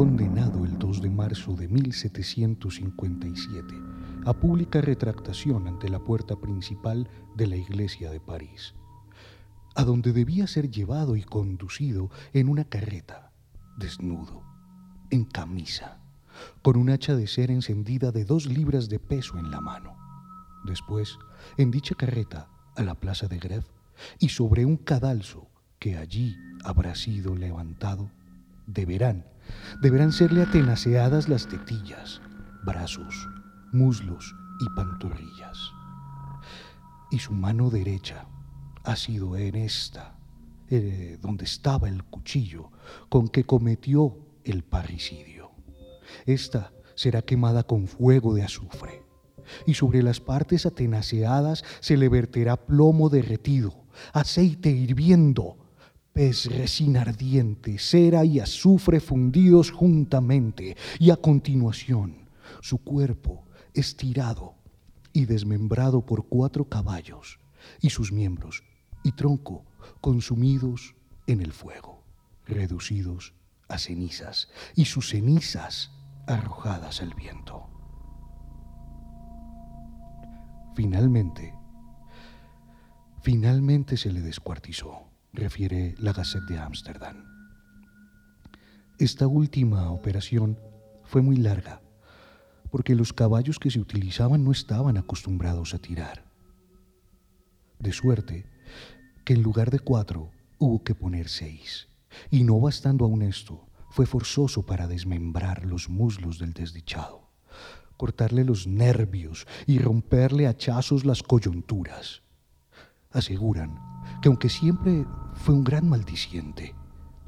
condenado el 2 de marzo de 1757 a pública retractación ante la puerta principal de la iglesia de París, a donde debía ser llevado y conducido en una carreta, desnudo, en camisa, con un hacha de cera encendida de dos libras de peso en la mano. Después, en dicha carreta, a la plaza de Greve, y sobre un cadalso que allí habrá sido levantado, deberán, deberán serle atenaceadas las tetillas, brazos, muslos y pantorrillas. Y su mano derecha ha sido en esta, eh, donde estaba el cuchillo con que cometió el parricidio. Esta será quemada con fuego de azufre, y sobre las partes atenaceadas se le verterá plomo derretido, aceite hirviendo, pez resina ardiente, cera y azufre fundidos juntamente, y a continuación su cuerpo estirado y desmembrado por cuatro caballos, y sus miembros y tronco consumidos en el fuego, reducidos a cenizas, y sus cenizas arrojadas al viento. Finalmente, finalmente se le descuartizó, refiere la Gazette de Ámsterdam. Esta última operación fue muy larga porque los caballos que se utilizaban no estaban acostumbrados a tirar. De suerte que en lugar de cuatro hubo que poner seis, y no bastando aún esto, fue forzoso para desmembrar los muslos del desdichado, cortarle los nervios y romperle a hachazos las coyunturas. Aseguran que aunque siempre fue un gran maldiciente,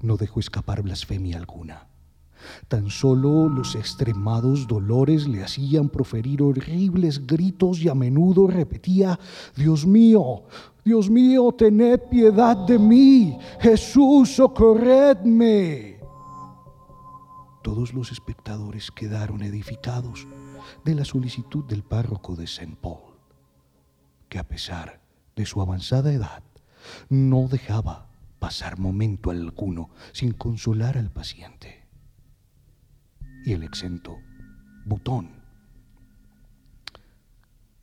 no dejó escapar blasfemia alguna Tan solo los extremados dolores le hacían proferir horribles gritos y a menudo repetía, Dios mío, Dios mío, tened piedad de mí, Jesús, socorredme. Todos los espectadores quedaron edificados de la solicitud del párroco de Saint Paul, que a pesar de su avanzada edad, no dejaba pasar momento alguno sin consolar al paciente y el exento botón.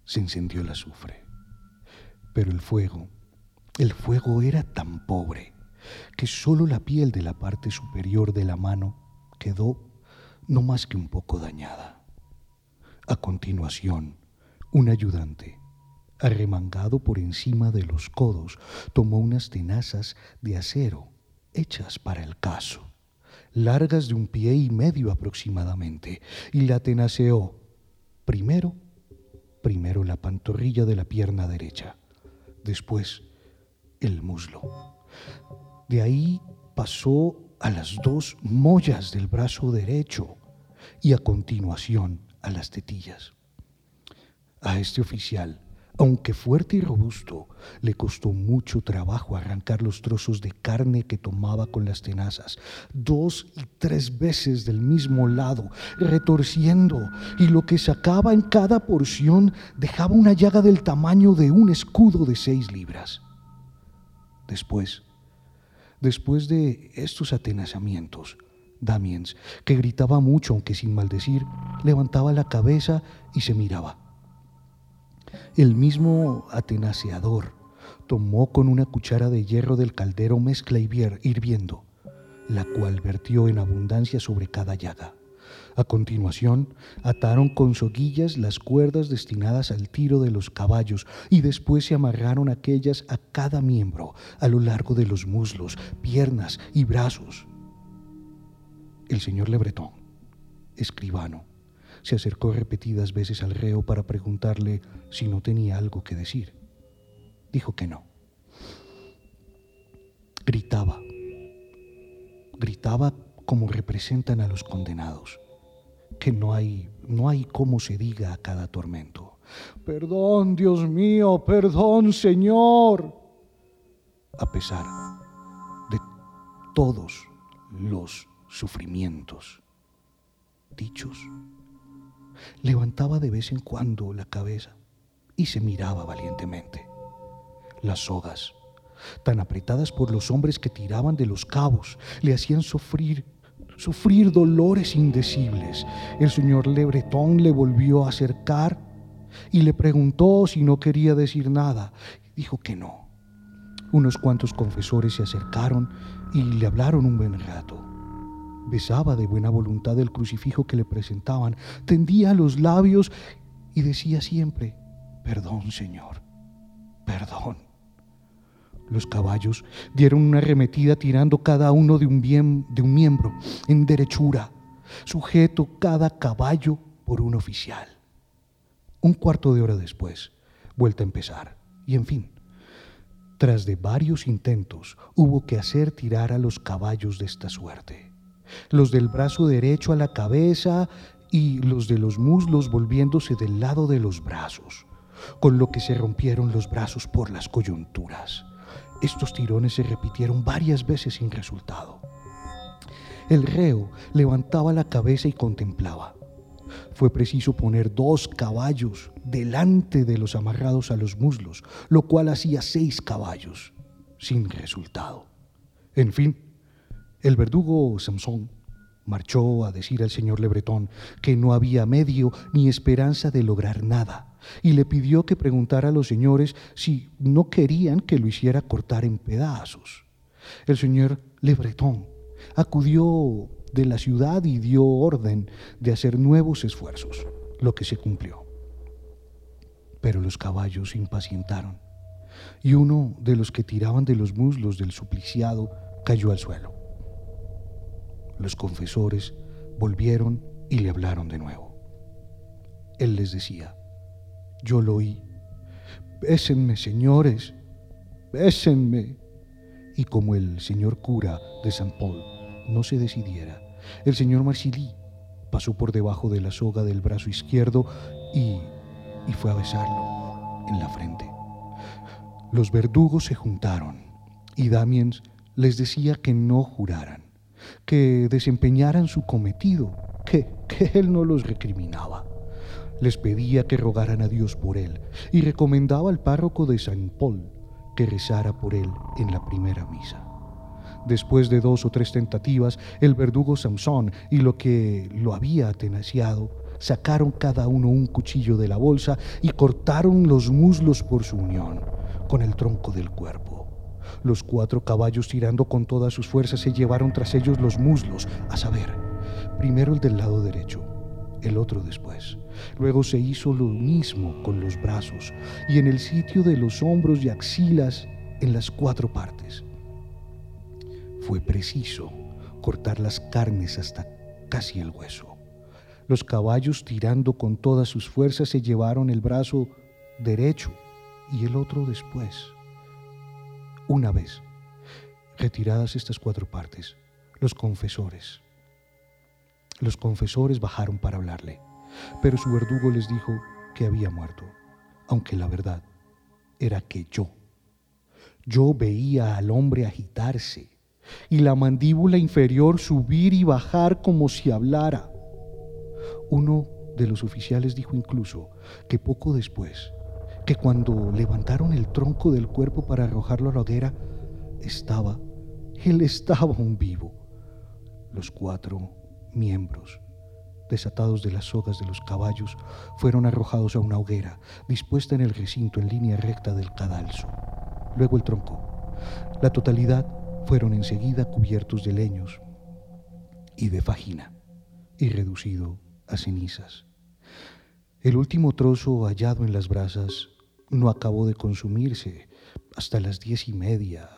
Se encendió el azufre, pero el fuego, el fuego era tan pobre que solo la piel de la parte superior de la mano quedó no más que un poco dañada. A continuación, un ayudante, arremangado por encima de los codos, tomó unas tenazas de acero hechas para el caso largas de un pie y medio aproximadamente, y la tenaceó primero, primero la pantorrilla de la pierna derecha, después el muslo. De ahí pasó a las dos mollas del brazo derecho y a continuación a las tetillas. A este oficial aunque fuerte y robusto, le costó mucho trabajo arrancar los trozos de carne que tomaba con las tenazas, dos y tres veces del mismo lado, retorciendo, y lo que sacaba en cada porción dejaba una llaga del tamaño de un escudo de seis libras. Después, después de estos atenazamientos, Damiens, que gritaba mucho aunque sin maldecir, levantaba la cabeza y se miraba. El mismo atenaceador tomó con una cuchara de hierro del caldero mezcla hirviendo, la cual vertió en abundancia sobre cada llaga. A continuación, ataron con soguillas las cuerdas destinadas al tiro de los caballos y después se amarraron aquellas a cada miembro a lo largo de los muslos, piernas y brazos. El señor Lebretón, escribano, se acercó repetidas veces al reo para preguntarle si no tenía algo que decir. Dijo que no. Gritaba, gritaba como representan a los condenados, que no hay, no hay cómo se diga a cada tormento. Perdón, Dios mío, perdón, Señor. A pesar de todos los sufrimientos dichos levantaba de vez en cuando la cabeza y se miraba valientemente. Las sogas, tan apretadas por los hombres que tiraban de los cabos, le hacían sufrir, sufrir dolores indecibles. El señor Le Breton le volvió a acercar y le preguntó si no quería decir nada. Dijo que no. Unos cuantos confesores se acercaron y le hablaron un buen rato. Besaba de buena voluntad el crucifijo que le presentaban, tendía los labios y decía siempre, perdón, Señor, perdón. Los caballos dieron una arremetida tirando cada uno de un, de un miembro en derechura, sujeto cada caballo por un oficial. Un cuarto de hora después, vuelta a empezar. Y en fin, tras de varios intentos, hubo que hacer tirar a los caballos de esta suerte. Los del brazo derecho a la cabeza y los de los muslos volviéndose del lado de los brazos, con lo que se rompieron los brazos por las coyunturas. Estos tirones se repitieron varias veces sin resultado. El reo levantaba la cabeza y contemplaba. Fue preciso poner dos caballos delante de los amarrados a los muslos, lo cual hacía seis caballos, sin resultado. En fin, el verdugo Samson marchó a decir al señor Lebretón que no había medio ni esperanza de lograr nada, y le pidió que preguntara a los señores si no querían que lo hiciera cortar en pedazos. El señor Lebretón acudió de la ciudad y dio orden de hacer nuevos esfuerzos, lo que se cumplió. Pero los caballos se impacientaron y uno de los que tiraban de los muslos del supliciado cayó al suelo. Los confesores volvieron y le hablaron de nuevo. Él les decía, yo lo oí, bésenme señores, bésenme. Y como el señor cura de San Paul no se decidiera, el señor Marsili pasó por debajo de la soga del brazo izquierdo y, y fue a besarlo en la frente. Los verdugos se juntaron y Damiens les decía que no juraran, que desempeñaran su cometido, que, que él no los recriminaba. Les pedía que rogaran a Dios por él y recomendaba al párroco de San Paul que rezara por él en la primera misa. Después de dos o tres tentativas, el verdugo Samson y lo que lo había atenaciado sacaron cada uno un cuchillo de la bolsa y cortaron los muslos por su unión con el tronco del cuerpo. Los cuatro caballos tirando con todas sus fuerzas se llevaron tras ellos los muslos, a saber, primero el del lado derecho, el otro después. Luego se hizo lo mismo con los brazos y en el sitio de los hombros y axilas en las cuatro partes fue preciso cortar las carnes hasta casi el hueso. Los caballos tirando con todas sus fuerzas se llevaron el brazo derecho y el otro después. Una vez retiradas estas cuatro partes, los confesores, los confesores bajaron para hablarle, pero su verdugo les dijo que había muerto, aunque la verdad era que yo, yo veía al hombre agitarse y la mandíbula inferior subir y bajar como si hablara. Uno de los oficiales dijo incluso que poco después, que cuando levantaron el tronco del cuerpo para arrojarlo a la hoguera, estaba, él estaba aún vivo. Los cuatro miembros, desatados de las sogas de los caballos, fueron arrojados a una hoguera, dispuesta en el recinto en línea recta del cadalso. Luego el tronco. La totalidad fueron enseguida cubiertos de leños y de fajina y reducido a cenizas. El último trozo hallado en las brasas no acabó de consumirse hasta las diez y media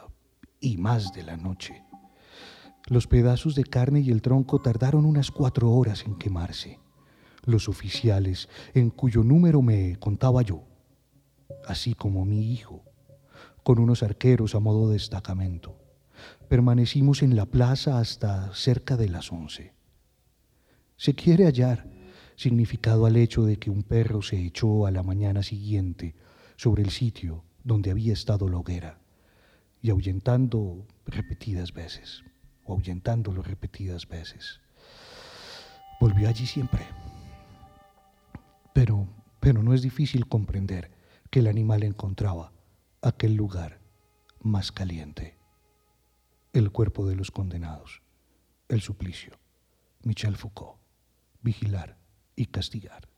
y más de la noche. Los pedazos de carne y el tronco tardaron unas cuatro horas en quemarse. Los oficiales, en cuyo número me contaba yo, así como mi hijo, con unos arqueros a modo de destacamento, permanecimos en la plaza hasta cerca de las once. Se quiere hallar significado al hecho de que un perro se echó a la mañana siguiente sobre el sitio donde había estado la hoguera y ahuyentando repetidas veces, o ahuyentándolo repetidas veces, volvió allí siempre. Pero, pero no es difícil comprender que el animal encontraba aquel lugar más caliente el cuerpo de los condenados, el suplicio. Michel Foucault. Vigilar y castigar.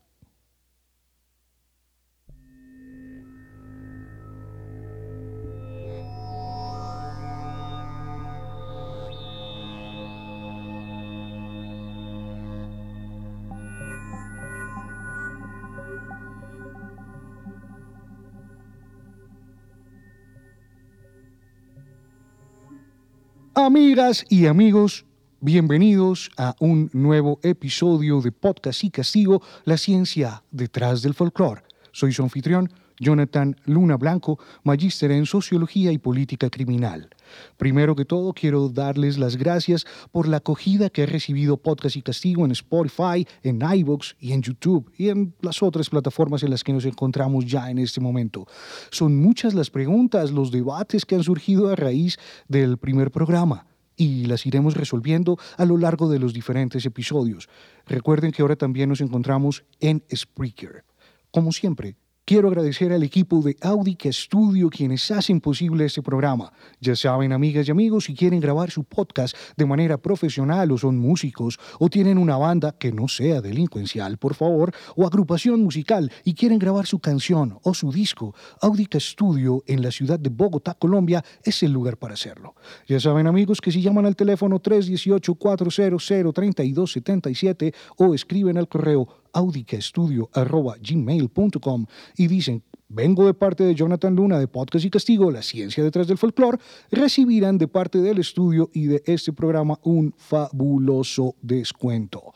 Amigas y amigos, bienvenidos a un nuevo episodio de Podcast y Castigo, la ciencia detrás del folclore. Soy su anfitrión, Jonathan Luna Blanco, magíster en Sociología y Política Criminal. Primero que todo, quiero darles las gracias por la acogida que ha recibido Podcast y Castigo en Spotify, en iVoox y en YouTube y en las otras plataformas en las que nos encontramos ya en este momento. Son muchas las preguntas, los debates que han surgido a raíz del primer programa y las iremos resolviendo a lo largo de los diferentes episodios. Recuerden que ahora también nos encontramos en Spreaker. Como siempre, Quiero agradecer al equipo de Audica Studio quienes hacen posible este programa. Ya saben, amigas y amigos, si quieren grabar su podcast de manera profesional o son músicos o tienen una banda que no sea delincuencial, por favor, o agrupación musical y quieren grabar su canción o su disco, Audica Studio en la ciudad de Bogotá, Colombia, es el lugar para hacerlo. Ya saben, amigos, que si llaman al teléfono 318-400-3277 o escriben al correo audicaestudio.gmail.com y dicen, vengo de parte de Jonathan Luna de Podcast y Castigo, La Ciencia detrás del Folclore, recibirán de parte del estudio y de este programa un fabuloso descuento.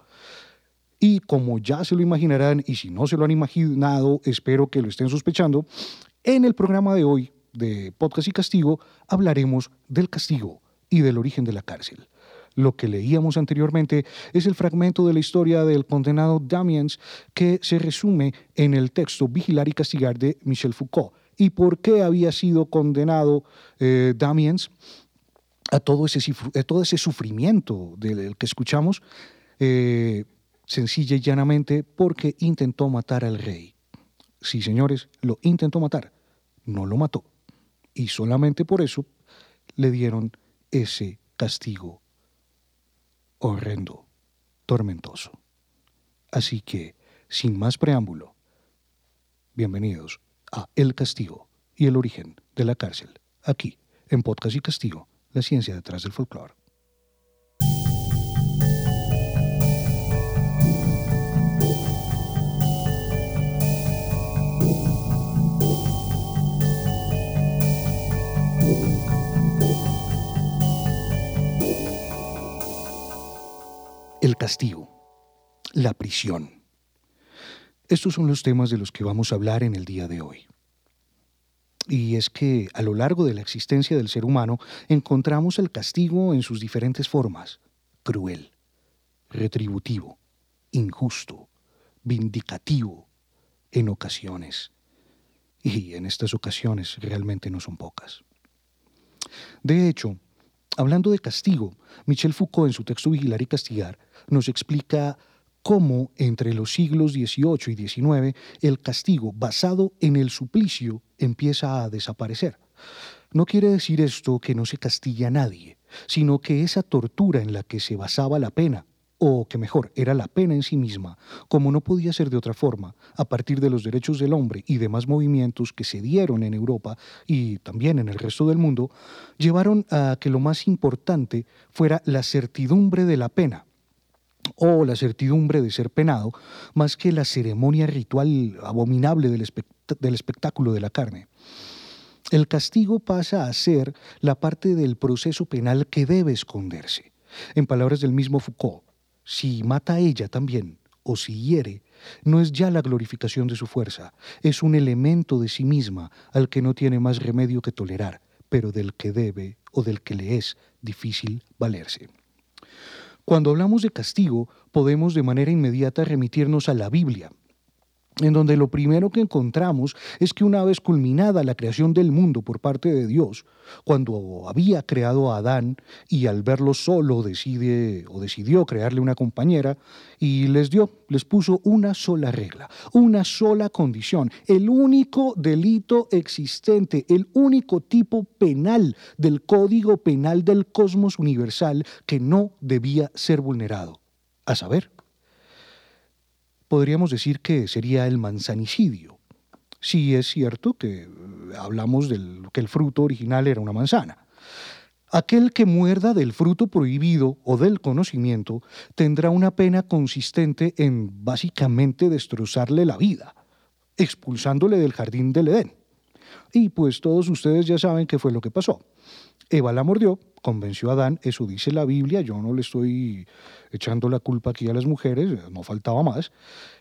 Y como ya se lo imaginarán, y si no se lo han imaginado, espero que lo estén sospechando, en el programa de hoy de Podcast y Castigo hablaremos del castigo y del origen de la cárcel. Lo que leíamos anteriormente es el fragmento de la historia del condenado Damiens que se resume en el texto Vigilar y Castigar de Michel Foucault. ¿Y por qué había sido condenado eh, Damiens a todo ese, todo ese sufrimiento del que escuchamos? Eh, sencilla y llanamente porque intentó matar al rey. Sí, señores, lo intentó matar, no lo mató. Y solamente por eso le dieron ese castigo horrendo, tormentoso. Así que, sin más preámbulo, bienvenidos a El Castigo y el origen de la cárcel, aquí en Podcast y Castigo, la ciencia detrás del folclore. Castigo, la prisión. Estos son los temas de los que vamos a hablar en el día de hoy. Y es que a lo largo de la existencia del ser humano encontramos el castigo en sus diferentes formas, cruel, retributivo, injusto, vindicativo, en ocasiones. Y en estas ocasiones realmente no son pocas. De hecho, Hablando de castigo, Michel Foucault en su texto Vigilar y Castigar nos explica cómo entre los siglos XVIII y XIX el castigo basado en el suplicio empieza a desaparecer. No quiere decir esto que no se castigue a nadie, sino que esa tortura en la que se basaba la pena o que mejor era la pena en sí misma, como no podía ser de otra forma, a partir de los derechos del hombre y demás movimientos que se dieron en Europa y también en el resto del mundo, llevaron a que lo más importante fuera la certidumbre de la pena o la certidumbre de ser penado, más que la ceremonia ritual abominable del, espectáculo de la carne. El castigo pasa a ser la parte del proceso penal que debe esconderse. En palabras del mismo Foucault, si mata a ella también, o si hiere, no es ya la glorificación de su fuerza, es un elemento de sí misma al que no tiene más remedio que tolerar, pero del que debe o del que le es difícil valerse. Cuando hablamos de castigo, podemos de manera inmediata remitirnos a la Biblia, en donde lo primero que encontramos es que una vez culminada la creación del mundo por parte de Dios, cuando había creado a Adán y al verlo solo decide o decidió crearle una compañera y les dio, les puso una sola regla, una sola condición, el único delito existente, el único tipo penal del Código Penal del Cosmos Universal que no debía ser vulnerado. a saber, podríamos decir que sería el manzanicidio. Si es cierto que eh, hablamos del que el fruto original era una manzana. Aquel que muerda del fruto prohibido o del conocimiento tendrá una pena consistente en básicamente destrozarle la vida, expulsándole del jardín del Edén. Y pues todos ustedes ya saben qué fue lo que pasó. Eva la mordió, convenció a Adán, eso dice la Biblia, yo no le estoy echando la culpa aquí a las mujeres, no faltaba más.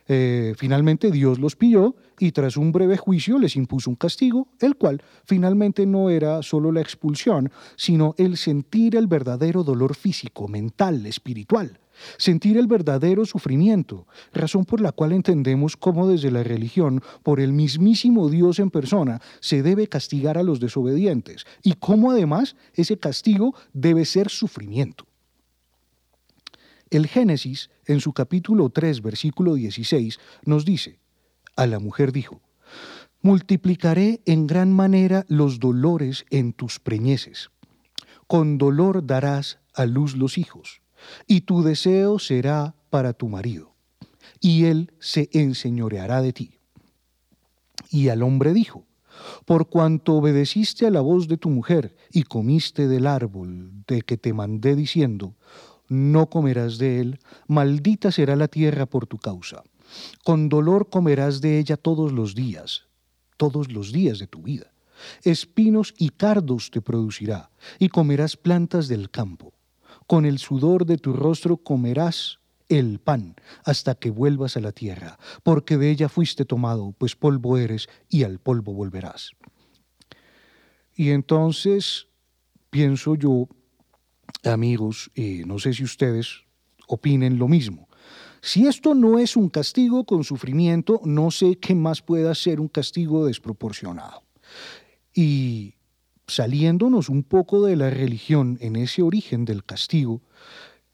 Eh, finalmente Dios los pilló y tras un breve juicio les impuso un castigo, el cual finalmente no era solo la expulsión, sino el sentir el verdadero dolor físico, mental, espiritual sentir el verdadero sufrimiento, razón por la cual entendemos cómo desde la religión, por el mismísimo Dios en persona, se debe castigar a los desobedientes y cómo además ese castigo debe ser sufrimiento. El Génesis, en su capítulo 3, versículo 16, nos dice, a la mujer dijo, multiplicaré en gran manera los dolores en tus preñeces, con dolor darás a luz los hijos y tu deseo será para tu marido, y él se enseñoreará de ti. Y al hombre dijo, por cuanto obedeciste a la voz de tu mujer y comiste del árbol de que te mandé diciendo, no comerás de él, maldita será la tierra por tu causa. Con dolor comerás de ella todos los días, todos los días de tu vida. Espinos y cardos te producirá, y comerás plantas del campo con el sudor de tu rostro comerás el pan hasta que vuelvas a la tierra, porque de ella fuiste tomado, pues polvo eres y al polvo volverás. Y entonces pienso yo, amigos, no sé si ustedes opinen lo mismo, si esto no es un castigo con sufrimiento, no sé qué más pueda ser un castigo desproporcionado. Y saliéndonos un poco de la religión en ese origen del castigo,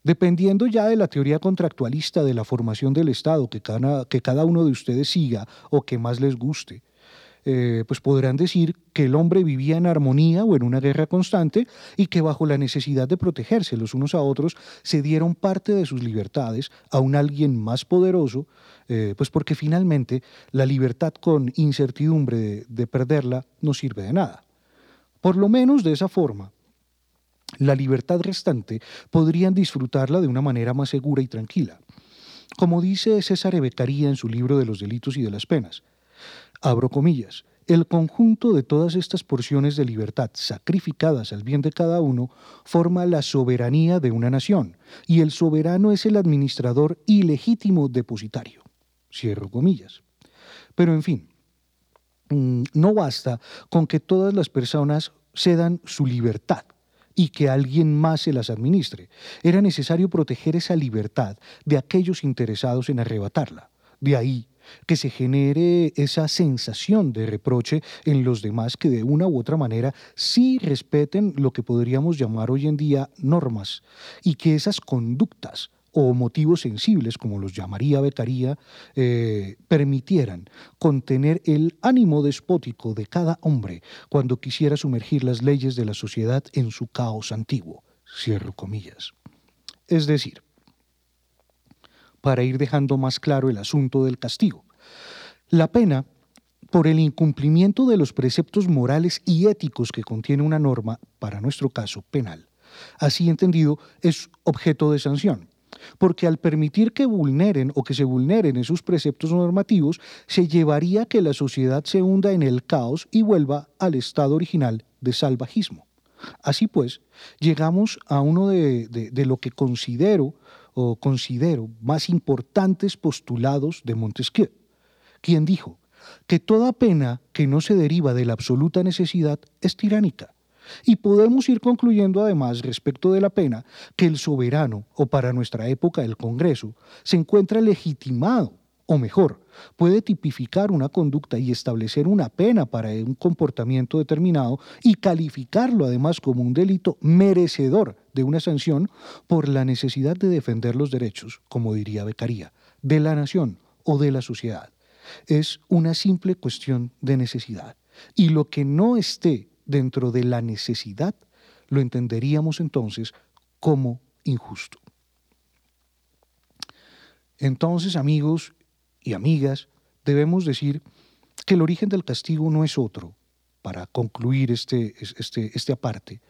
dependiendo ya de la teoría contractualista de la formación del Estado que cada, que cada uno de ustedes siga o que más les guste, eh, pues podrán decir que el hombre vivía en armonía o en una guerra constante y que bajo la necesidad de protegerse los unos a otros se dieron parte de sus libertades a un alguien más poderoso, eh, pues porque finalmente la libertad con incertidumbre de perderla no sirve de nada. Por lo menos de esa forma, la libertad restante podrían disfrutarla de una manera más segura y tranquila. Como dice César Beccaría en su libro de los delitos y de las penas, abro comillas, el conjunto de todas estas porciones de libertad sacrificadas al bien de cada uno forma la soberanía de una nación, y el soberano es el administrador ilegítimo depositario. Cierro comillas. Pero en fin, Mm, no basta con que todas las personas cedan su libertad y que alguien más se las administre. Era necesario proteger esa libertad de aquellos interesados en arrebatarla. De ahí que se genere esa sensación de reproche en los demás que de una u otra manera sí respeten lo que podríamos llamar hoy en día normas y que esas conductas o motivos sensibles, como los llamaría Beccaría, eh, permitieran contener el ánimo despótico de cada hombre cuando quisiera sumergir las leyes de la sociedad en su caos antiguo. Cierro comillas. Es decir, para ir dejando más claro el asunto del castigo, la pena por el incumplimiento de los preceptos morales y éticos que contiene una norma, para nuestro caso penal, así entendido, es objeto de sanción porque al permitir que vulneren o que se vulneren esos preceptos normativos, se llevaría a que la sociedad se hunda en el caos y vuelva al estado original de salvajismo. Así pues, llegamos a uno de, de lo que considero o considero más importantes postulados de Montesquieu, quien dijo que toda pena que no se deriva de la absoluta necesidad es tiránica y podemos ir concluyendo además respecto de la pena que el soberano, o para nuestra época el Congreso, se encuentra legitimado, o mejor, puede tipificar una conducta y establecer una pena para un comportamiento determinado y calificarlo además como un delito merecedor de una sanción por la necesidad de defender los derechos, como diría Beccaría, de la nación o de la sociedad. Es una simple cuestión de necesidad. Y lo que no esté dentro de la necesidad, lo entenderíamos entonces como injusto. Entonces, amigos y amigas, debemos decir que el origen del castigo no es otro, para concluir este, este, este aparte,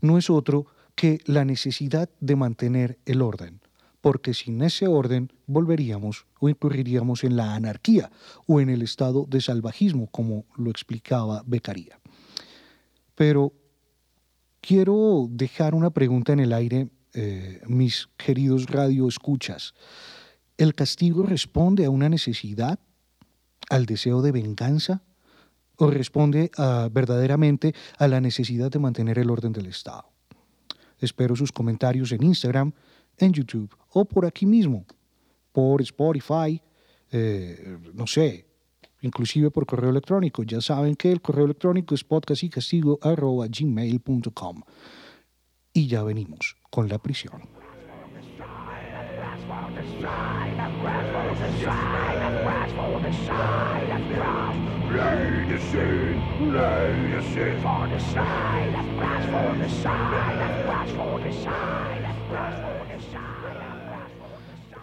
no es otro que la necesidad de mantener el orden, porque sin ese orden volveríamos o incurriríamos en la anarquía o en el estado de salvajismo, como lo explicaba Beccaria. Pero quiero dejar una pregunta en el aire, eh, mis queridos radioescuchas. ¿El castigo responde a una necesidad, al deseo de venganza, o responde verdaderamente a la necesidad de mantener el orden del Estado? Espero sus comentarios en Instagram, en YouTube o por aquí mismo, por Spotify, eh, no sé, inclusive por correo electrónico. Ya saben que el correo electrónico es podcast y castigo gmail.com. Y ya venimos con la prisión.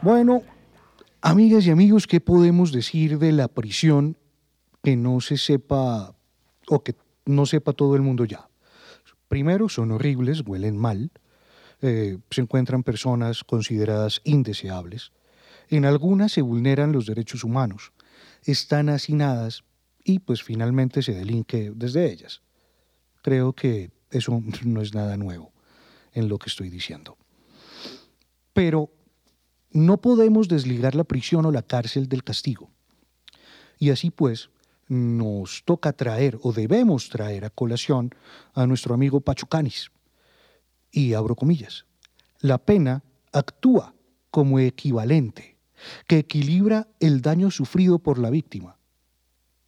Bueno, amigas y amigos, ¿qué podemos decir de la prisión que no se sepa o que no sepa todo el mundo ya? Primero, son horribles, huelen mal, eh, se encuentran personas consideradas indeseables. En algunas se vulneran los derechos humanos, están hacinadas y pues finalmente se delinque desde ellas. Creo que eso no es nada nuevo en lo que estoy diciendo. Pero no podemos desligar la prisión o la cárcel del castigo. Y así pues, nos toca traer o debemos traer a colación a nuestro amigo Pachucanis. Y abro comillas, la pena actúa como equivalente, que equilibra el daño sufrido por la víctima.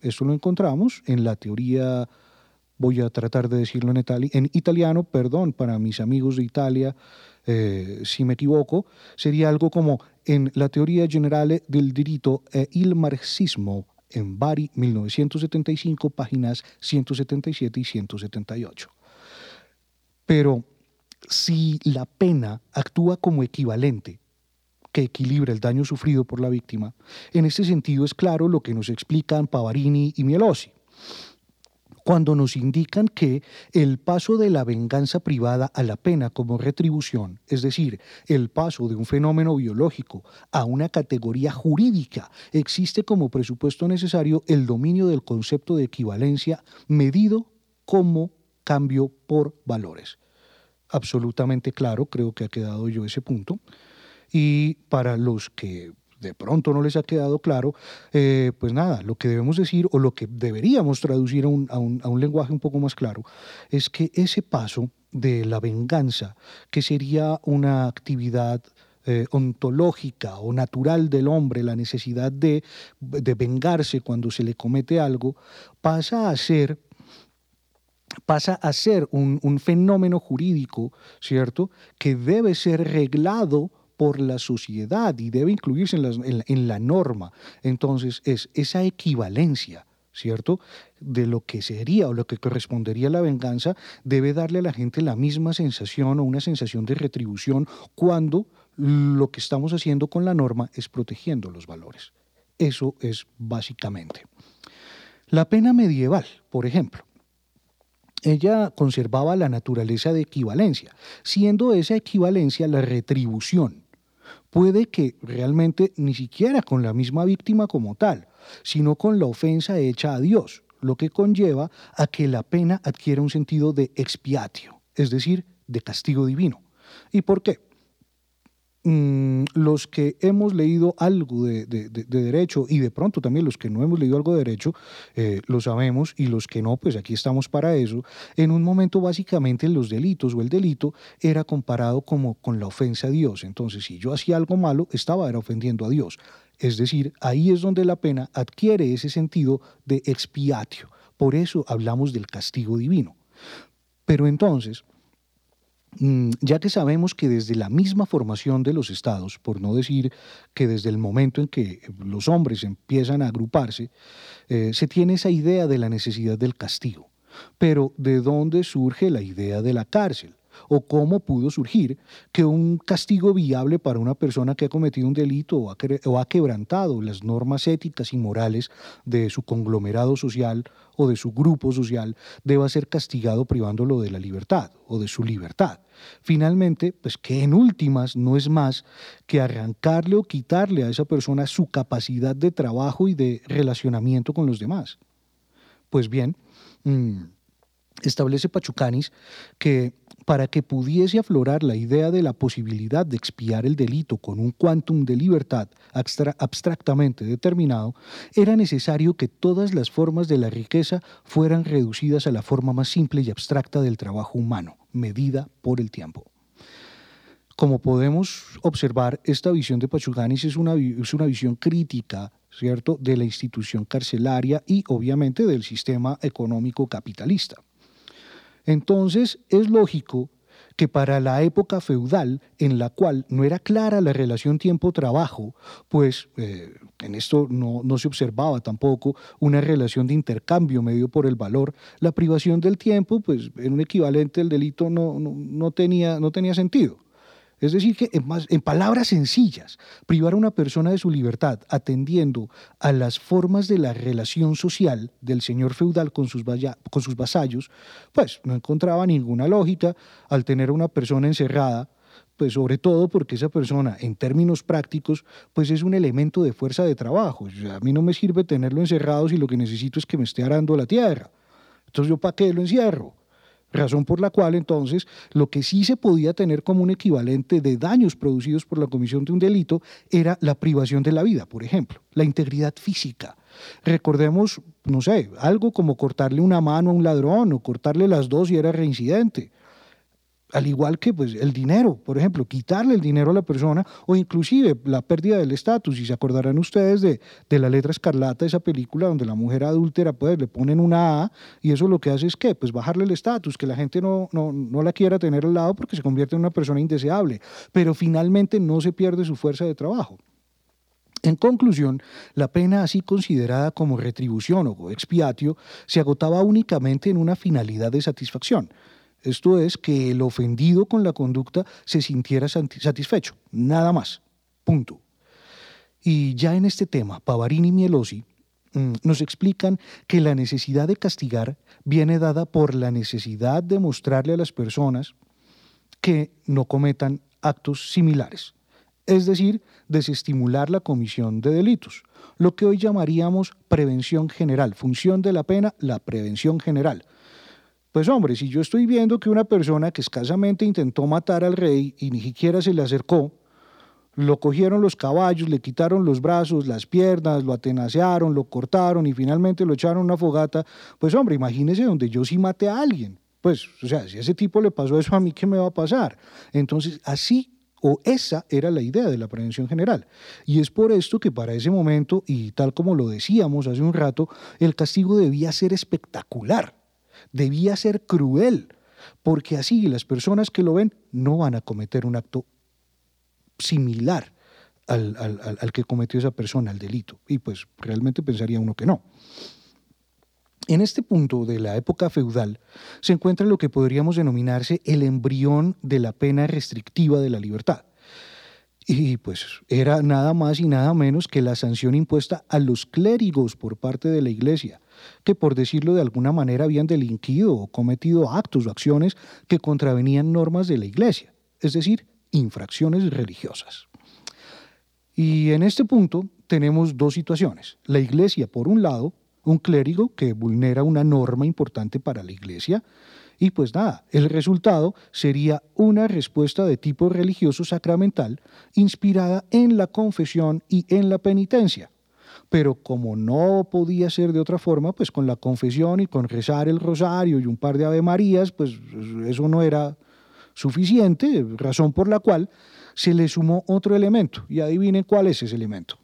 Eso lo encontramos en la teoría, voy a tratar de decirlo en, italiano, perdón para mis amigos de Italia, eh, si me equivoco, sería algo como en la teoría generale del diritto e il marxismo en Bari 1975, páginas 177 y 178. Pero si la pena actúa como equivalente equilibra el daño sufrido por la víctima, en este sentido es claro lo que nos explican Pavarini y Mielosi cuando nos indican que el paso de la venganza privada a la pena como retribución, es decir, el paso de un fenómeno biológico a una categoría jurídica, existe como presupuesto necesario el dominio del concepto de equivalencia medido como cambio por valores. Absolutamente claro, creo que ha quedado yo ese punto. Y para los que de pronto no les ha quedado claro, eh, pues nada, lo que debemos decir o lo que deberíamos traducir a un, lenguaje un poco más claro es que ese paso de la venganza, que sería una actividad eh, ontológica o natural del hombre, la necesidad de, vengarse cuando se le comete algo, pasa a ser pasa a ser un, un, fenómeno jurídico, ¿cierto?, que debe ser reglado por la sociedad y debe incluirse en la, norma. Entonces, es esa equivalencia, ¿cierto? De lo que sería o lo que correspondería a la venganza, debe darle a la gente la misma sensación o una sensación de retribución cuando lo que estamos haciendo con la norma es protegiendo los valores. Eso es básicamente. La pena medieval, por ejemplo, ella conservaba la naturaleza de equivalencia, siendo esa equivalencia la retribución puede que realmente ni siquiera con la misma víctima como tal, sino con la ofensa hecha a Dios, lo que conlleva a que la pena adquiera un sentido de expiatio, es decir, de castigo divino. ¿Y por qué? Mm, los que hemos leído algo de, derecho y de pronto también los que no hemos leído algo de derecho, eh, lo sabemos y los que no, pues aquí estamos para eso. En un momento básicamente los delitos o el delito era comparado como con la ofensa a Dios. Entonces, si yo hacía algo malo, estaba era ofendiendo a Dios. Es decir, ahí es donde la pena adquiere ese sentido de expiatio. Por eso hablamos del castigo divino. Pero entonces, ya que sabemos que desde la misma formación de los estados, por no decir que desde el momento en que los hombres empiezan a agruparse, eh, se tiene esa idea de la necesidad del castigo. Pero ¿de dónde surge la idea de la cárcel? O cómo pudo surgir que un castigo viable para una persona que ha cometido un delito o ha, quebrantado las normas éticas y morales de su conglomerado social o de su grupo social deba ser castigado privándolo de la libertad o de su libertad. Finalmente, pues que en últimas no es más que arrancarle o quitarle a esa persona su capacidad de trabajo y de relacionamiento con los demás. Pues bien, mm, establece Pachucanis que para que pudiese aflorar la idea de la posibilidad de expiar el delito con un quantum de libertad abstractamente determinado, era necesario que todas las formas de la riqueza fueran reducidas a la forma más simple y abstracta del trabajo humano, medida por el tiempo. Como podemos observar, esta visión de Pachucanis es una, es una visión crítica ¿cierto?, de la institución carcelaria y obviamente del sistema económico capitalista. Entonces es lógico que para la época feudal, en la cual no era clara la relación tiempo-trabajo, pues eh, en esto no, se observaba tampoco una relación de intercambio medio por el valor, la privación del tiempo, pues en un equivalente al delito no, tenía, no tenía sentido. Es decir, que en, palabras sencillas, privar a una persona de su libertad atendiendo a las formas de la relación social del señor feudal con sus, vasallos, pues no encontraba ninguna lógica al tener a una persona encerrada pues sobre todo porque esa persona, en términos prácticos, pues es un elemento de fuerza de trabajo. a mí no me sirve tenerlo encerrado si lo que necesito es que me esté arando la tierra. Entonces, ¿yo para qué lo encierro? Razón por la cual entonces lo que sí se podía tener como un equivalente de daños producidos por la comisión de un delito era la privación de la vida, por ejemplo, la integridad física. Recordemos, no sé, algo como cortarle una mano a un ladrón o cortarle las dos y era reincidente al igual que pues, el dinero, por ejemplo, quitarle el dinero a la persona o inclusive la pérdida del estatus. Y se acordarán ustedes de, la letra escarlata, esa película donde la mujer adúltera pues le ponen una A y eso lo que hace es que pues bajarle el estatus, que la gente no, no, no la quiera tener al lado porque se convierte en una persona indeseable, pero finalmente no se pierde su fuerza de trabajo. En conclusión, la pena así considerada como retribución o expiatio se agotaba únicamente en una finalidad de satisfacción, esto es que el ofendido con la conducta se sintiera satisfecho, nada más. Punto. Y ya en este tema, Pavarini y Mielosi mm, nos explican que la necesidad de castigar viene dada por la necesidad de mostrarle a las personas que no cometan actos similares, es decir, desestimular la comisión de delitos, lo que hoy llamaríamos prevención general, función de la pena, la prevención general. Pues hombre, si yo estoy viendo que una persona que escasamente intentó matar al rey y ni siquiera se le acercó, lo cogieron los caballos, le quitaron los brazos, las piernas, lo atenacearon, lo cortaron y finalmente lo echaron a una fogata, pues hombre, imagínese donde yo sí maté a alguien. Pues, o sea, si a ese tipo le pasó eso a mí, ¿qué me va a pasar? Entonces, así o esa era la idea de la prevención general. Y es por esto que para ese momento, y tal como lo decíamos hace un rato, el castigo debía ser espectacular debía ser cruel, porque así las personas que lo ven no van a cometer un acto similar al, al, que cometió esa persona, el delito. Y pues realmente pensaría uno que no. En este punto de la época feudal se encuentra lo que podríamos denominarse el embrión de la pena restrictiva de la libertad. Y pues era nada más y nada menos que la sanción impuesta a los clérigos por parte de la Iglesia, que por decirlo de alguna manera habían delinquido o cometido actos o acciones que contravenían normas de la Iglesia, es decir, infracciones religiosas. Y en este punto tenemos dos situaciones. La Iglesia, por un lado, un clérigo que vulnera una norma importante para la Iglesia, y pues nada, el resultado sería una respuesta de tipo religioso sacramental inspirada en la confesión y en la penitencia, pero como no podía ser de otra forma, pues con la confesión y con rezar el rosario y un par de Ave Marías, pues eso no era suficiente, razón por la cual se le sumó otro elemento. Y adivinen cuál es ese elemento.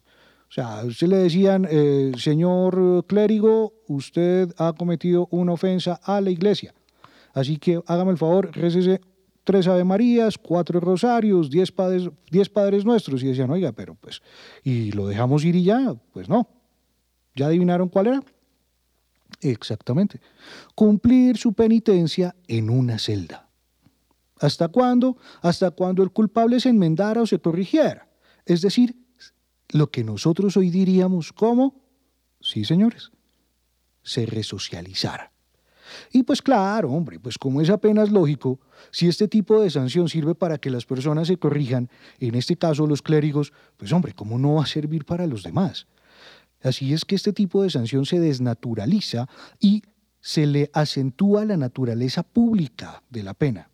O sea, usted le decían, eh, señor clérigo, usted ha cometido una ofensa a la iglesia. Así que hágame el favor, récese tres Ave Marías, cuatro Rosarios, diez padres, diez padres Nuestros. Y decían, oiga, pero pues, ¿y lo dejamos ir y ya? Pues no. ¿Ya adivinaron cuál era? Exactamente. Cumplir su penitencia en una celda. ¿Hasta cuándo? Hasta cuando el culpable se enmendara o se corrigiera. Es decir, lo que nosotros hoy diríamos como, sí señores, se resocializara. Y pues claro, hombre, pues como es apenas lógico, si este tipo de sanción sirve para que las personas se corrijan, en este caso los clérigos, pues hombre, ¿cómo no va a servir para los demás? Así es que este tipo de sanción se desnaturaliza y se le acentúa la naturaleza pública de la pena.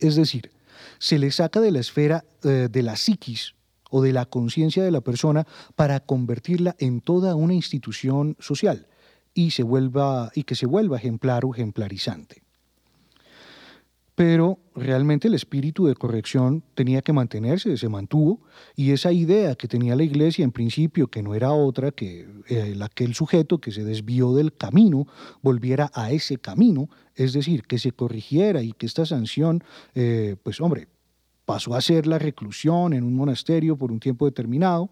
Es decir, se le saca de la esfera eh, de la psiquis o de la conciencia de la persona para convertirla en toda una institución social y, se vuelva, y que se vuelva ejemplar o ejemplarizante. Pero realmente el espíritu de corrección tenía que mantenerse, se mantuvo, y esa idea que tenía la iglesia en principio, que no era otra que eh, aquel sujeto que se desvió del camino, volviera a ese camino, es decir, que se corrigiera y que esta sanción, eh, pues hombre, pasó a ser la reclusión en un monasterio por un tiempo determinado,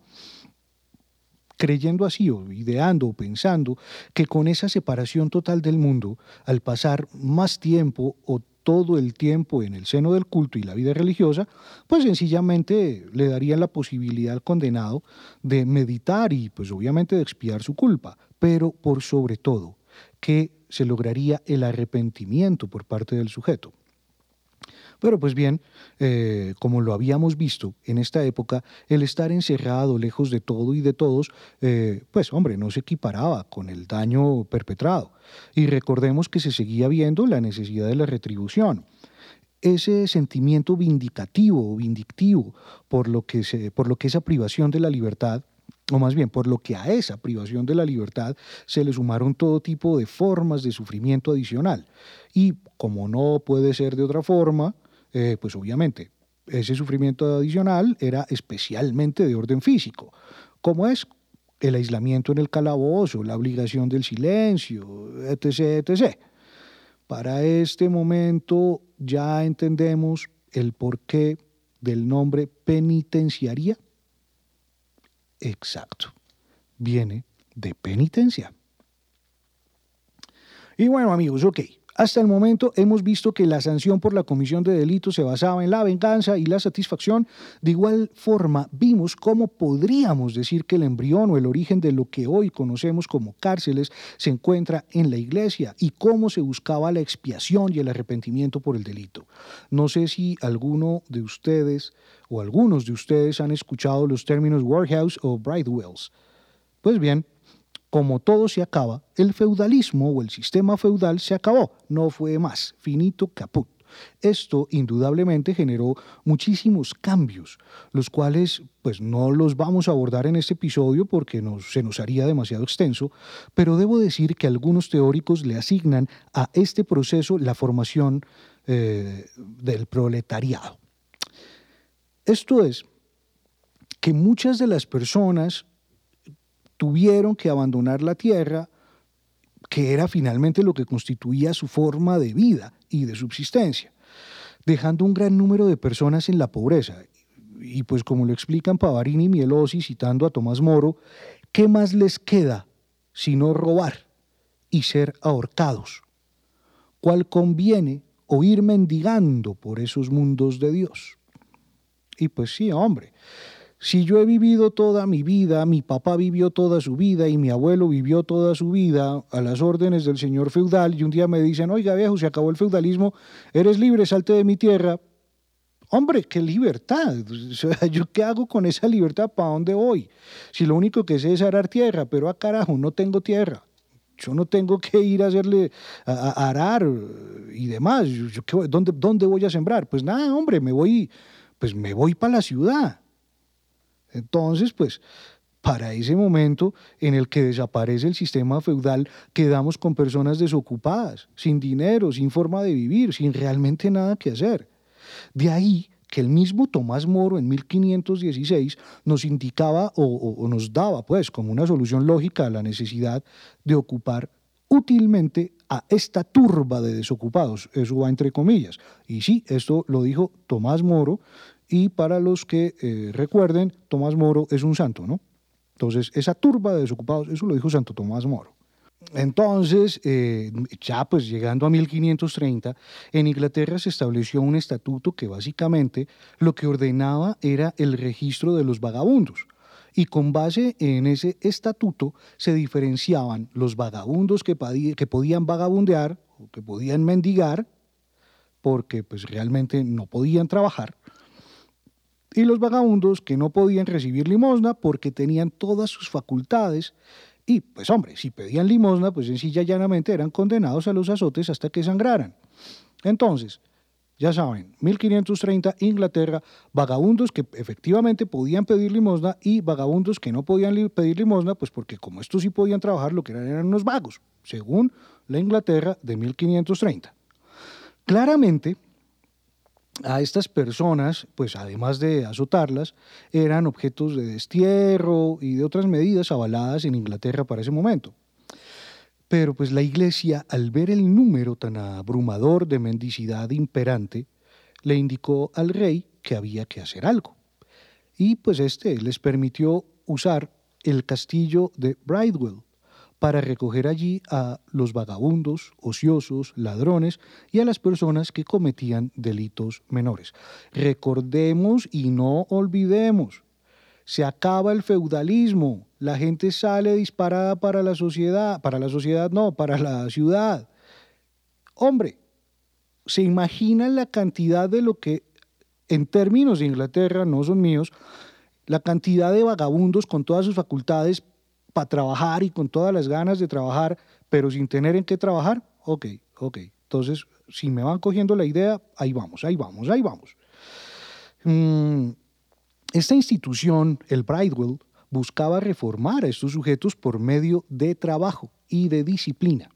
creyendo así o ideando o pensando que con esa separación total del mundo, al pasar más tiempo o todo el tiempo en el seno del culto y la vida religiosa, pues sencillamente le darían la posibilidad al condenado de meditar y pues obviamente de expiar su culpa, pero por sobre todo que se lograría el arrepentimiento por parte del sujeto. Pero pues bien, eh, como lo habíamos visto en esta época, el estar encerrado lejos de todo y de todos, eh, pues hombre, no se equiparaba con el daño perpetrado. Y recordemos que se seguía viendo la necesidad de la retribución ese sentimiento vindicativo o vindictivo por lo, que se, por lo que esa privación de la libertad, o más bien por lo que a esa privación de la libertad se le sumaron todo tipo de formas de sufrimiento adicional. Y como no puede ser de otra forma, eh, pues obviamente ese sufrimiento adicional era especialmente de orden físico, como es el aislamiento en el calabozo, la obligación del silencio, etc., etc. Para este momento ya entendemos el porqué del nombre penitenciaria. Exacto, viene de penitencia. Y bueno amigos, ok, hasta el momento hemos visto que la sanción por la comisión de delitos se basaba en la venganza y la satisfacción. De igual forma, vimos cómo podríamos decir que el embrión o el origen de lo que hoy conocemos como cárceles se encuentra en la iglesia y cómo se buscaba la expiación y el arrepentimiento por el delito. No sé si alguno de ustedes o algunos de ustedes han escuchado los términos workhouse o bridewells. Pues bien, como todo se acaba, el feudalismo o el sistema feudal se acabó, no fue más, finito caput. Esto indudablemente generó muchísimos cambios, los cuales pues no los vamos a abordar en este episodio porque se nos haría demasiado extenso, pero debo decir que algunos teóricos le asignan a este proceso la formación eh, del proletariado. Esto es que muchas de las personas tuvieron que abandonar la tierra, que era finalmente lo que constituía su forma de vida y de subsistencia, dejando un gran número de personas en la pobreza. Y pues como lo explican Pavarini y Mielosi citando a Tomás Moro, ¿qué más les queda sino robar y ser ahorcados? ¿Cuál conviene o ir mendigando por esos mundos de Dios? Y pues sí, hombre, si yo he vivido toda mi vida, mi papá vivió toda su vida y mi abuelo vivió toda su vida a las órdenes del señor feudal y un día me dicen, oiga viejo, se acabó el feudalismo, eres libre, salte de mi tierra. Hombre, qué libertad. ¿Yo qué hago con esa libertad? ¿Para dónde voy? Si lo único que sé es arar tierra, pero a carajo, no tengo tierra. Yo no tengo que ir a hacerle, arar y demás. ¿dónde, ¿Dónde voy a sembrar? Pues nada, hombre, me voy, pues me voy para la ciudad entonces, pues, para ese momento en el que desaparece el sistema feudal, quedamos con personas desocupadas, sin dinero, sin forma de vivir, sin realmente nada que hacer. De ahí que el mismo Tomás Moro en 1516 nos indicaba o, o, nos daba pues como una solución lógica a la necesidad de ocupar útilmente a esta turba de desocupados, eso va entre comillas. Y sí, esto lo dijo Tomás Moro y para los que eh, recuerden, Tomás Moro es un santo, ¿no? Entonces, esa turba de desocupados, eso lo dijo Santo Tomás Moro. Entonces, eh, ya pues llegando a 1530, en Inglaterra se estableció un estatuto que básicamente lo que ordenaba era el registro de los vagabundos. Y con base en ese estatuto se diferenciaban los vagabundos que, que podían vagabundear o que podían mendigar, porque pues realmente no podían trabajar, y los vagabundos que no podían recibir limosna porque tenían todas sus facultades y, pues hombre, si pedían limosna, pues sencilla y llanamente eran condenados a los azotes hasta que sangraran. Entonces, ya saben, 1530, Inglaterra, vagabundos que efectivamente podían pedir limosna y vagabundos que no podían pedir limosna, pues porque como estos sí podían trabajar, lo que eran eran unos vagos, según la Inglaterra de 1530. Claramente, a estas personas, pues además de azotarlas, eran objetos de destierro y de otras medidas avaladas en Inglaterra para ese momento. Pero pues la iglesia, al ver el número tan abrumador de mendicidad imperante, le indicó al rey que había que hacer algo. Y pues este les permitió usar el castillo de Bridewell, para recoger allí a los vagabundos, ociosos, ladrones y a las personas que cometían delitos menores. Recordemos y no olvidemos, se acaba el feudalismo, la gente sale disparada para la sociedad, para la sociedad no, para la ciudad. Hombre, ¿se imaginan la cantidad de lo que, en términos de Inglaterra, no son míos, la cantidad de vagabundos con todas sus facultades para trabajar y con todas las ganas de trabajar, pero sin tener en qué trabajar, ok, ok. Entonces, si me van cogiendo la idea, ahí vamos, ahí vamos, ahí vamos. Mm, esta institución, el Bridewell, buscaba reformar a estos sujetos por medio de trabajo y de disciplina.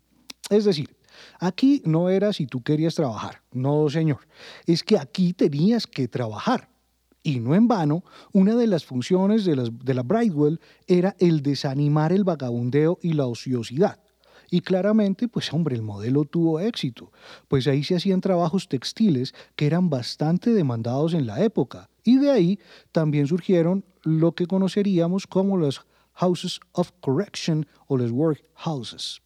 Es decir, aquí no era si tú querías trabajar, no señor, es que aquí tenías que trabajar. Y no en vano, una de las funciones de, de la Bridewell era el desanimar el vagabundeo y la ociosidad. Y claramente, pues hombre, el modelo tuvo éxito, pues ahí se hacían trabajos textiles que eran bastante demandados en la época. Y de ahí también surgieron lo que conoceríamos como los Houses of Correction o los Workhouses.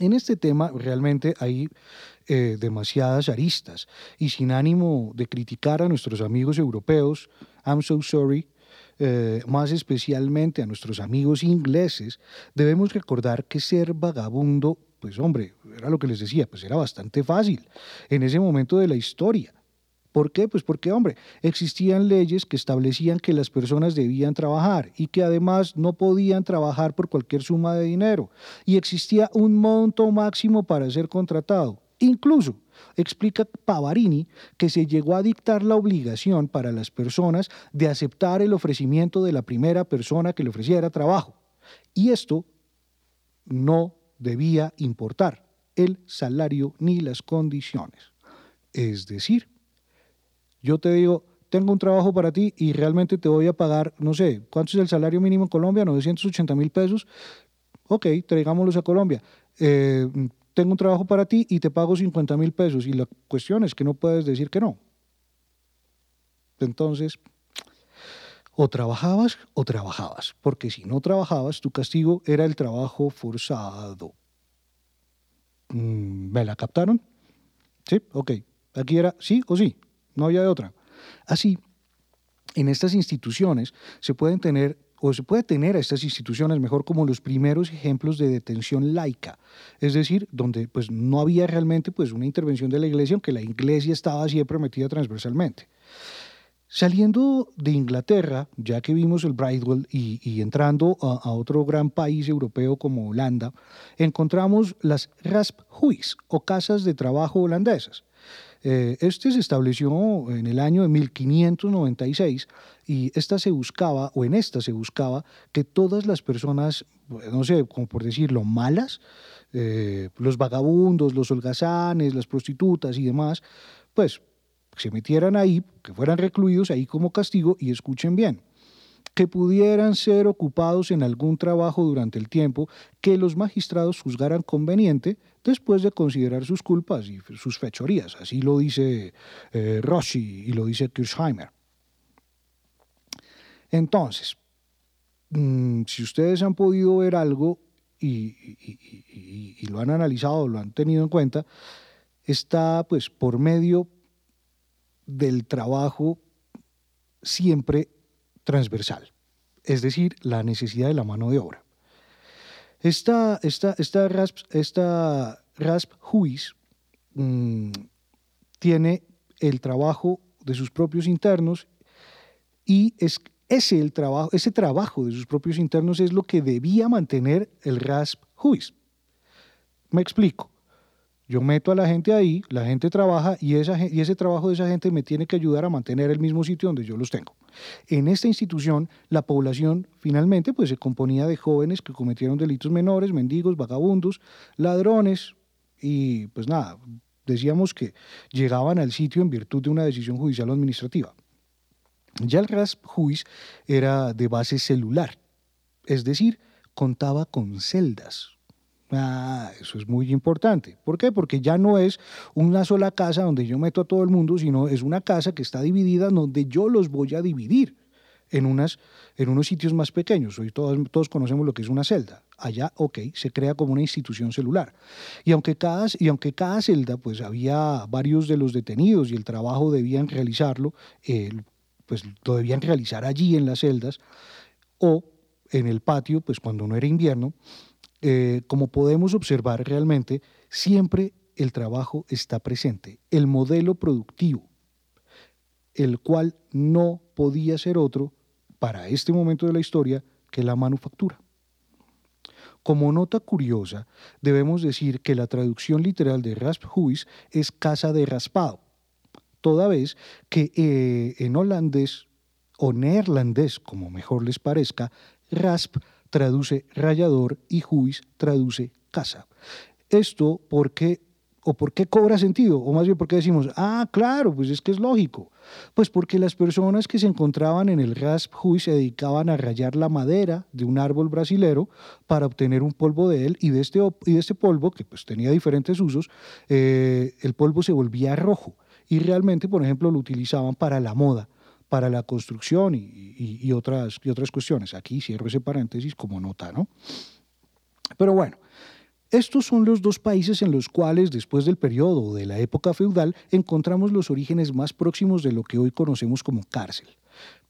En este tema realmente hay eh, demasiadas aristas y sin ánimo de criticar a nuestros amigos europeos, I'm so sorry, eh, más especialmente a nuestros amigos ingleses, debemos recordar que ser vagabundo, pues hombre, era lo que les decía, pues era bastante fácil en ese momento de la historia. ¿Por qué? Pues porque, hombre, existían leyes que establecían que las personas debían trabajar y que además no podían trabajar por cualquier suma de dinero. Y existía un monto máximo para ser contratado. Incluso, explica Pavarini que se llegó a dictar la obligación para las personas de aceptar el ofrecimiento de la primera persona que le ofreciera trabajo. Y esto no debía importar el salario ni las condiciones. Es decir, yo te digo, tengo un trabajo para ti y realmente te voy a pagar, no sé, ¿cuánto es el salario mínimo en Colombia? 980 mil pesos. Ok, traigámoslos a Colombia. Eh, tengo un trabajo para ti y te pago 50 mil pesos. Y la cuestión es que no puedes decir que no. Entonces, o trabajabas o trabajabas, porque si no trabajabas, tu castigo era el trabajo forzado. Mm, ¿Me la captaron? Sí, ok. Aquí era sí o sí no había de otra. Así, en estas instituciones se pueden tener o se puede tener a estas instituciones mejor como los primeros ejemplos de detención laica, es decir, donde pues no había realmente pues una intervención de la iglesia, aunque la iglesia estaba siempre metida transversalmente. Saliendo de Inglaterra, ya que vimos el Bridewell y, entrando a, otro gran país europeo como Holanda, encontramos las Rasphuis o casas de trabajo holandesas. Eh, este se estableció en el año de 1596 y esta se buscaba, o en esta se buscaba, que todas las personas, no sé, como por decirlo, malas, eh, los vagabundos, los holgazanes, las prostitutas y demás, pues se metieran ahí, que fueran recluidos ahí como castigo y escuchen bien que pudieran ser ocupados en algún trabajo durante el tiempo que los magistrados juzgaran conveniente después de considerar sus culpas y sus fechorías. Así lo dice eh, y lo dice Kirchheimer. Entonces, mm, si ustedes han podido ver algo y, lo han analizado, lo han tenido en cuenta, está pues por medio del trabajo siempre transversal, es decir, la necesidad de la mano de obra. Esta, esta, esta RASP, esta RASP JUIS mm, tiene el trabajo de sus propios internos y es ese, el trabajo, ese trabajo de sus propios internos es lo que debía mantener el RASP JUIS. Me explico. Yo meto a la gente ahí, la gente trabaja y, ese trabajo de esa gente me tiene que ayudar a mantener el mismo sitio donde yo los tengo. En esta institución, la población finalmente pues, se componía de jóvenes que cometieron delitos menores, mendigos, vagabundos, ladrones y pues nada, decíamos que llegaban al sitio en virtud de una decisión judicial o administrativa. Ya el RASP JUIS era de base celular, es decir, contaba con celdas. Ah, eso es muy importante. ¿Por qué? Porque ya no es una sola casa donde yo meto a todo el mundo, sino es una casa que está dividida donde yo los voy a dividir en, unas, en unos sitios más pequeños. Hoy todos, todos conocemos lo que es una celda. Allá, ok, se crea como una institución celular. Y aunque cada, y aunque cada celda, pues había varios de los detenidos y el trabajo debían realizarlo, pues lo debían realizar allí en las celdas o en el patio, pues cuando no era invierno, eh, como podemos observar realmente, siempre el trabajo está presente, el modelo productivo, el cual no podía ser otro para este momento de la historia que la manufactura. Como nota curiosa, debemos decir que la traducción literal de Rasphuis es casa de raspado, toda vez que eh, en holandés o neerlandés, como mejor les parezca, rasp traduce rayador y huis traduce casa. Esto porque ¿O por qué cobra sentido? O más bien porque decimos, ah, claro, pues es que es lógico. Pues porque las personas que se encontraban en el Rasp Huy se dedicaban a rayar la madera de un árbol brasilero para obtener un polvo de él y de este, y de este polvo, que pues tenía diferentes usos, eh, el polvo se volvía rojo y realmente, por ejemplo, lo utilizaban para la moda, para la construcción y, otras, y otras cuestiones. Aquí cierro ese paréntesis como nota, ¿no? Pero bueno, estos son los dos países en los cuales, después del periodo de la época feudal, encontramos los orígenes más próximos de lo que hoy conocemos como cárcel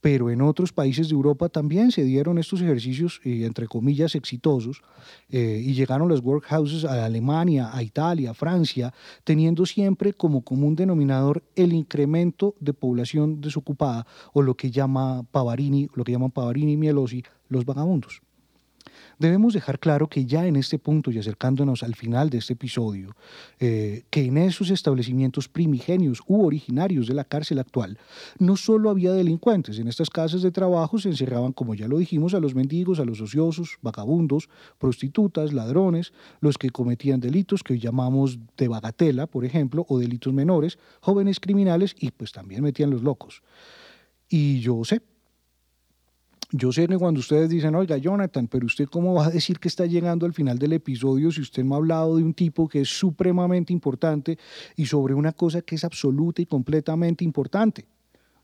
pero en otros países de Europa también se dieron estos ejercicios, eh, entre comillas, exitosos, eh, y llegaron los workhouses a Alemania, a Italia, a Francia, teniendo siempre como común denominador el incremento de población desocupada, o lo que llama Pavarini, lo que llaman Pavarini y Mielosi, los vagabundos. Debemos dejar claro que ya en este punto y acercándonos al final de este episodio, eh, que en esos establecimientos primigenios u originarios de la cárcel actual, no solo había delincuentes, en estas casas de trabajo se encerraban, como ya lo dijimos, a los mendigos, a los ociosos, vagabundos, prostitutas, ladrones, los que cometían delitos que hoy llamamos de bagatela, por ejemplo, o delitos menores, jóvenes criminales y pues también metían los locos. Y yo sé, yo sé que cuando ustedes dicen, oiga, Jonathan, pero usted cómo va a decir que está llegando al final del episodio si usted me ha hablado de un tipo que es supremamente importante y sobre una cosa que es absoluta y completamente importante.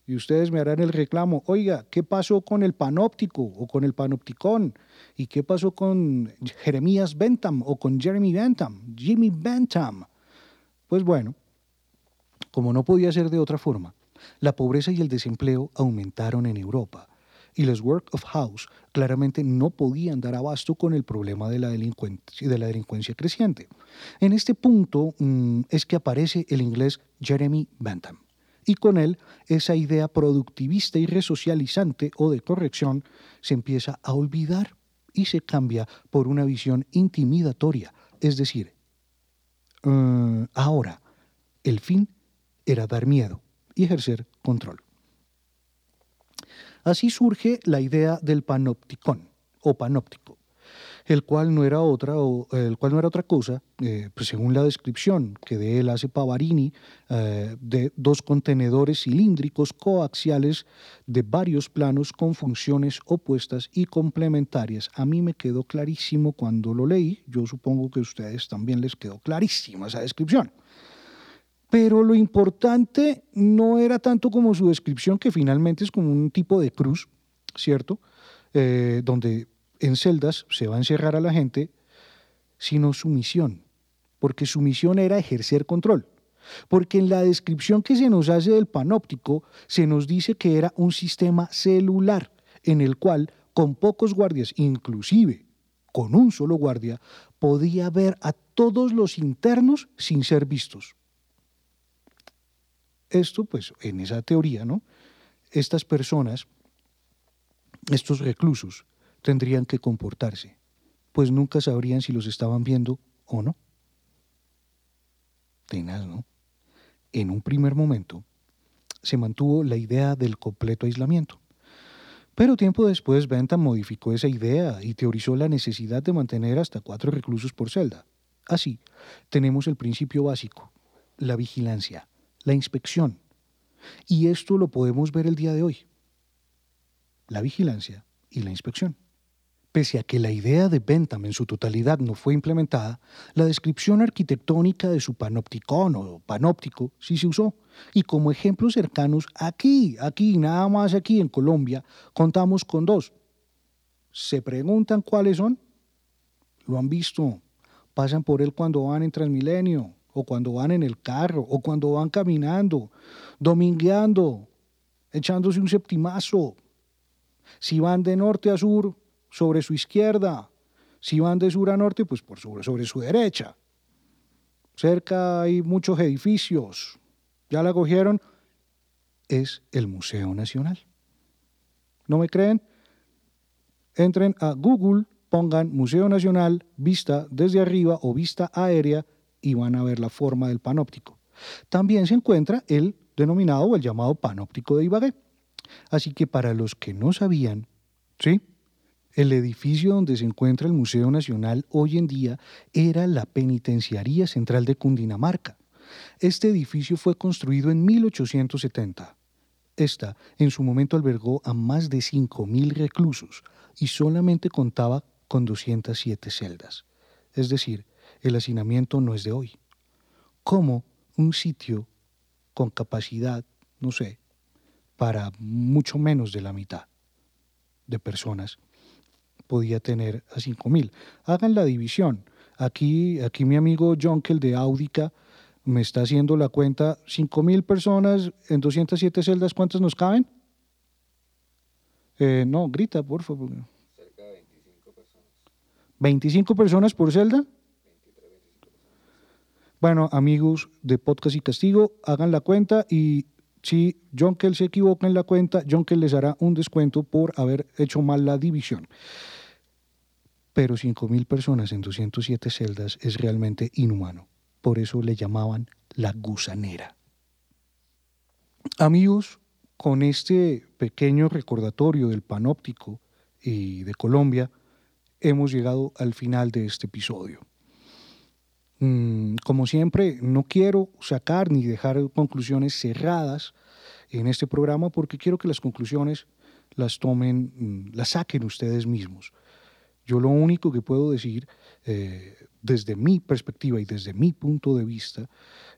Y ustedes me harán el reclamo, oiga, ¿qué pasó con el panóptico o con el panopticón? ¿Y qué pasó con Jeremías Bentham o con Jeremy Bentham, Jimmy Bentham? Pues bueno, como no podía ser de otra forma, la pobreza y el desempleo aumentaron en Europa y los work of house claramente no podían dar abasto con el problema de la delincuencia, de la delincuencia creciente. En este punto mm, es que aparece el inglés Jeremy Bentham y con él esa idea productivista y resocializante o de corrección se empieza a olvidar y se cambia por una visión intimidatoria, es decir, mm, ahora el fin era dar miedo y ejercer control. Así surge la idea del panopticón o panóptico, el cual no era otra, el cual no era otra cosa, eh, pues según la descripción que de él hace Pavarini, eh, de dos contenedores cilíndricos coaxiales de varios planos con funciones opuestas y complementarias. A mí me quedó clarísimo cuando lo leí, yo supongo que a ustedes también les quedó clarísima esa descripción. Pero lo importante no era tanto como su descripción, que finalmente es como un tipo de cruz, ¿cierto? Eh, donde en celdas se va a encerrar a la gente sino su misión, porque su misión era ejercer control. Porque en la descripción que se nos hace del panóptico se nos dice que era un sistema celular en el cual con pocos guardias, inclusive con un solo guardia, podía ver a todos los internos sin ser vistos. Esto, pues, en esa teoría, ¿no? Estas personas, estos reclusos, tendrían que comportarse, pues nunca sabrían si los estaban viendo o no. Tenaz, ¿no? en un primer momento, se mantuvo la idea del completo aislamiento. Pero tiempo después Bentham modificó esa idea y teorizó la necesidad de mantener hasta cuatro reclusos por celda. Así, tenemos el principio básico, la vigilancia, la inspección. Y esto lo podemos ver el día de hoy. La vigilancia y la inspección. Pese a que la idea de Bentham en su totalidad no fue implementada, la descripción arquitectónica de su panopticón o panóptico sí se usó. Y como ejemplos cercanos, aquí, aquí, nada más aquí en Colombia, contamos con dos. ¿Se preguntan cuáles son? Lo han visto. Pasan por él cuando van en Transmilenio, o cuando van en el carro, o cuando van caminando, domingueando, echándose un septimazo. Si van de norte a sur, sobre su izquierda. Si van de sur a norte, pues por sobre, sobre su derecha. Cerca hay muchos edificios. ¿Ya la cogieron? Es el Museo Nacional. ¿No me creen? Entren a Google, pongan Museo Nacional, vista desde arriba o vista aérea y van a ver la forma del panóptico. También se encuentra el denominado o el llamado panóptico de Ibagué. Así que para los que no sabían, ¿sí? El edificio donde se encuentra el Museo Nacional hoy en día era la Penitenciaría Central de Cundinamarca. Este edificio fue construido en 1870. Esta, en su momento, albergó a más de 5.000 reclusos y solamente contaba con 207 celdas. Es decir, el hacinamiento no es de hoy. Como un sitio con capacidad, no sé, para mucho menos de la mitad de personas podía tener a 5.000. Hagan la división. Aquí, aquí mi amigo Jonkel de Audica me está haciendo la cuenta. 5.000 personas en 207 celdas, ¿cuántas nos caben? Eh, no, grita, por favor. Cerca de 25 personas. ¿25 personas por celda? Bueno, amigos de Podcast y Castigo, hagan la cuenta y si Jonkel se equivoca en la cuenta, Jonkel les hará un descuento por haber hecho mal la división pero 5.000 personas en 207 celdas es realmente inhumano. Por eso le llamaban la gusanera. Amigos, con este pequeño recordatorio del panóptico y de Colombia, hemos llegado al final de este episodio. Mm, como siempre, no quiero sacar ni dejar conclusiones cerradas en este programa porque quiero que las conclusiones las tomen, mm, las saquen ustedes mismos. Yo lo único que puedo decir eh, desde mi perspectiva y desde mi punto de vista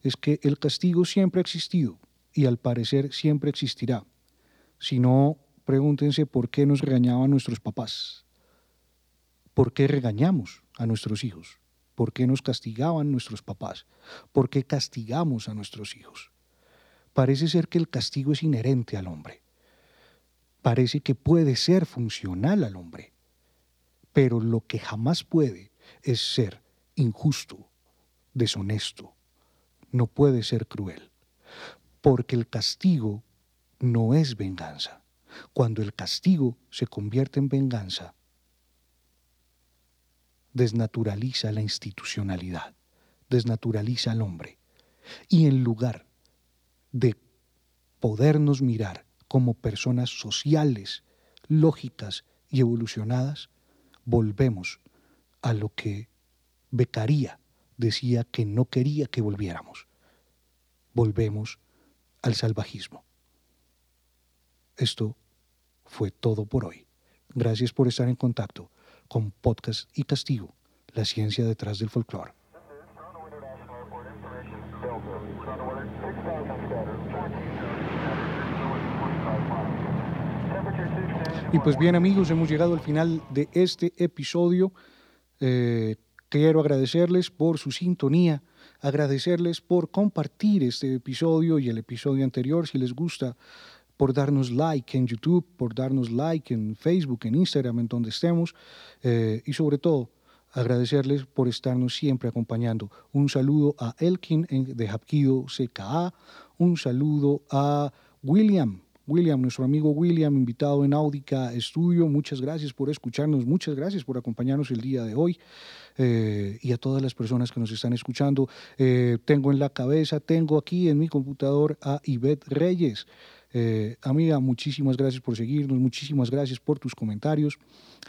es que el castigo siempre ha existido y al parecer siempre existirá. Si no, pregúntense por qué nos regañaban nuestros papás, por qué regañamos a nuestros hijos, por qué nos castigaban nuestros papás, por qué castigamos a nuestros hijos. Parece ser que el castigo es inherente al hombre. Parece que puede ser funcional al hombre pero lo que jamás puede es ser injusto, deshonesto, no puede ser cruel, porque el castigo no es venganza. Cuando el castigo se convierte en venganza, desnaturaliza la institucionalidad, desnaturaliza al hombre. Y en lugar de podernos mirar como personas sociales, lógicas y evolucionadas, volvemos a lo que Becaría decía que no quería que volviéramos. Volvemos al salvajismo. Esto fue todo por hoy. Gracias por estar en contacto con Podcast y Castigo, la ciencia detrás del folclore. Y pues bien amigos, hemos llegado al final de este episodio. Eh, Quiero agradecerles por su sintonía, agradecerles por compartir este episodio y el episodio anterior si les gusta, por darnos like en YouTube, por darnos like en Facebook, en Instagram, en donde estemos eh, y sobre todo agradecerles por estarnos siempre acompañando. Un saludo a Elkin de Hapkido CKA, un saludo a William. William, nuestro amigo William, invitado en Audica Estudio, muchas gracias por escucharnos, muchas gracias por acompañarnos el día de hoy eh, y a todas las personas que nos están escuchando. Eh, tengo en la cabeza, tengo aquí en mi computador a Ivette Reyes. Eh, amiga, muchísimas gracias por seguirnos, muchísimas gracias por tus comentarios.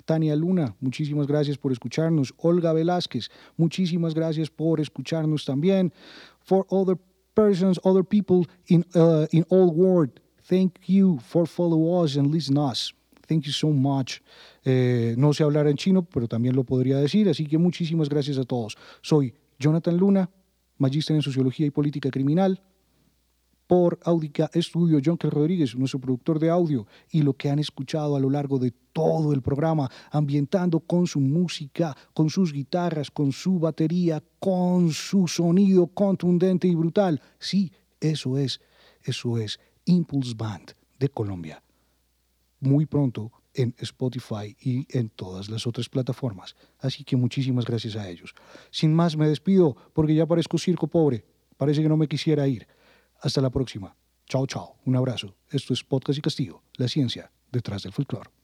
Tania Luna, muchísimas gracias por escucharnos. Olga Velázquez, muchísimas gracias por escucharnos también. For other persons, other people in, uh, in all world, thank you for follow us and listen us. Thank you so much. Eh, no sé hablar en chino, pero también lo podría decir, así que muchísimas gracias a todos. Soy Jonathan Luna, magíster en Sociología y Política Criminal por Audica Estudio, John Rodríguez, nuestro productor de audio, y lo que han escuchado a lo largo de todo el programa, ambientando con su música, con sus guitarras, con su batería, con su sonido contundente y brutal. Sí, eso es, eso es Impulse Band de Colombia. Muy pronto en Spotify y en todas las otras plataformas. Así que muchísimas gracias a ellos. Sin más, me despido porque ya parezco circo pobre. Parece que no me quisiera ir. Hasta la próxima. Chao, chao. Un abrazo. Esto es Podcast y Castigo, la ciencia detrás del folclore.